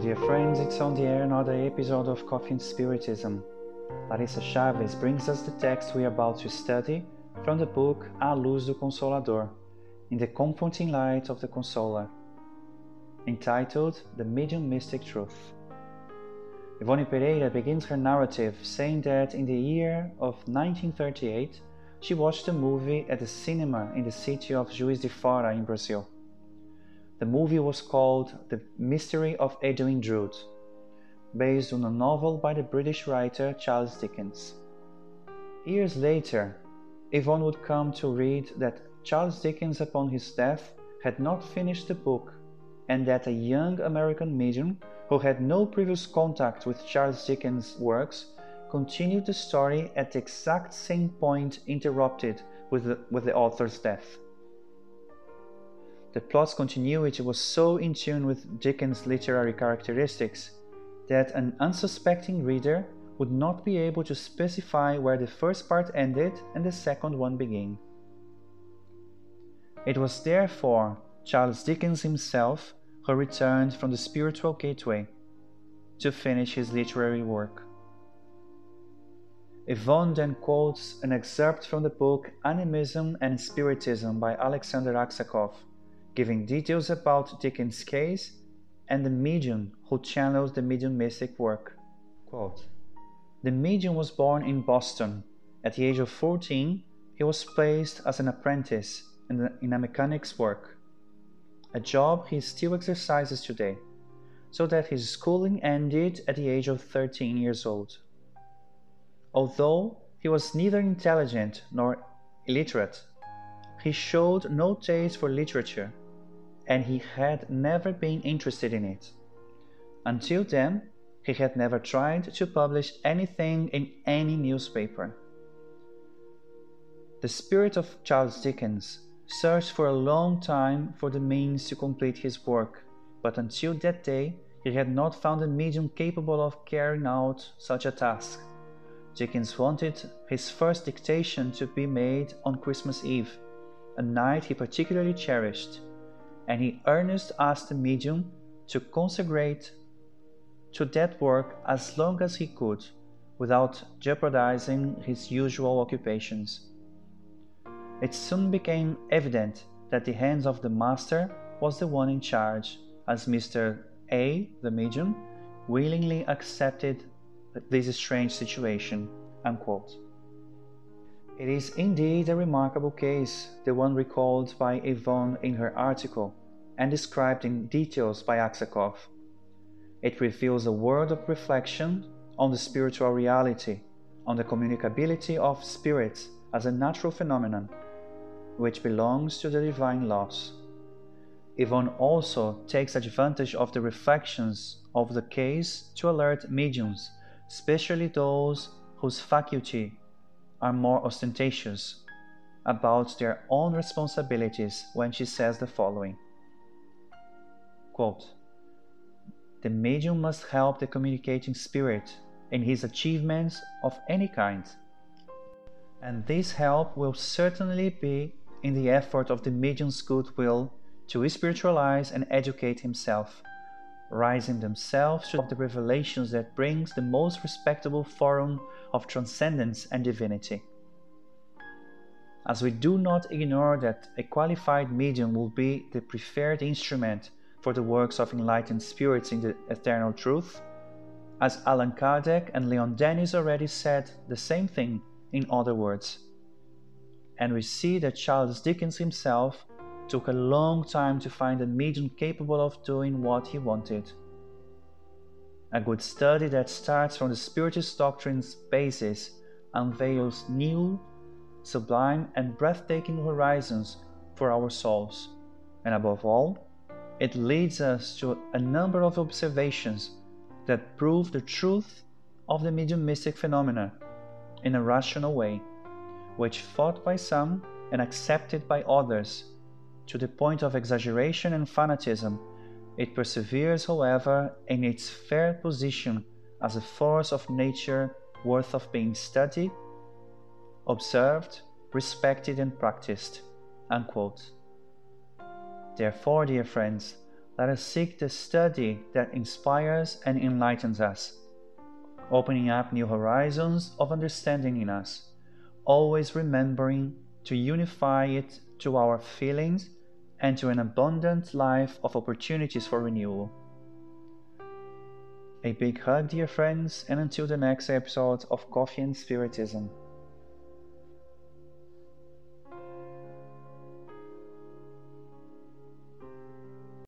friends, it's on the air another episode of Coffee and Spiritism. Larissa Chaves brings us the text we are about to study from the book A Luz do Consolador, in the comforting light of the Consoler, entitled The Medium Mystic Truth. Yvonne Pereira begins her narrative saying that in the year of 1938 she watched a movie at the cinema in the city of Juiz de Fora in Brazil. The movie was called The Mystery of Edwin Drood, based on a novel by the British writer Charles Dickens. Years later, Yvonne would come to read that Charles Dickens, upon his death, had not finished the book, and that a young American medium who had no previous contact with Charles Dickens' works continued the story at the exact same point interrupted with the, with the author's death. The plot's continuity was so in tune with Dickens' literary characteristics that an unsuspecting reader would not be able to specify where the first part ended and the second one began. It was therefore Charles Dickens himself who returned from the spiritual gateway to finish his literary work. Yvonne then quotes an excerpt from the book Animism and Spiritism by Alexander Aksakov giving details about Dickens' case and the medium who channels the medium mystic work. Quote, the medium was born in Boston. At the age of 14, he was placed as an apprentice in a mechanic's work, a job he still exercises today, so that his schooling ended at the age of 13 years old. Although he was neither intelligent nor illiterate, he showed no taste for literature and he had never been interested in it. Until then, he had never tried to publish anything in any newspaper. The spirit of Charles Dickens searched for a long time for the means to complete his work, but until that day he had not found a medium capable of carrying out such a task. Dickens wanted his first dictation to be made on Christmas Eve, a night he particularly cherished and he earnestly asked the medium to consecrate to that work as long as he could without jeopardizing his usual occupations. It soon became evident that the hands of the master was the one in charge, as Mr. A, the medium, willingly accepted this strange situation. Unquote. It is indeed a remarkable case, the one recalled by Yvonne in her article, and described in details by Aksakov. It reveals a world of reflection on the spiritual reality, on the communicability of spirits as a natural phenomenon, which belongs to the divine laws. Yvonne also takes advantage of the reflections of the case to alert mediums, especially those whose faculty are more ostentatious, about their own responsibilities when she says the following. Quote, the medium must help the communicating spirit in his achievements of any kind. And this help will certainly be in the effort of the medium's goodwill to spiritualize and educate himself, rising themselves to the revelations that brings the most respectable forum of transcendence and divinity. As we do not ignore that a qualified medium will be the preferred instrument for the works of enlightened spirits in the eternal truth, as Allan Kardec and Leon Denis already said the same thing in other words. And we see that Charles Dickens himself took a long time to find a medium capable of doing what he wanted. A good study that starts from the Spiritist doctrine's basis unveils new, sublime, and breathtaking horizons for our souls, and above all, it leads us to a number of observations that prove the truth of the mediumistic phenomena in a rational way, which thought by some and accepted by others to the point of exaggeration and fanatism, it perseveres, however, in its fair position as a force of nature worth of being studied, observed, respected, and practiced. Unquote. Therefore, dear friends, let us seek the study that inspires and enlightens us, opening up new horizons of understanding in us, always remembering to unify it to our feelings and to an abundant life of opportunities for renewal. A big hug, dear friends, and until the next episode of Coffee and Spiritism.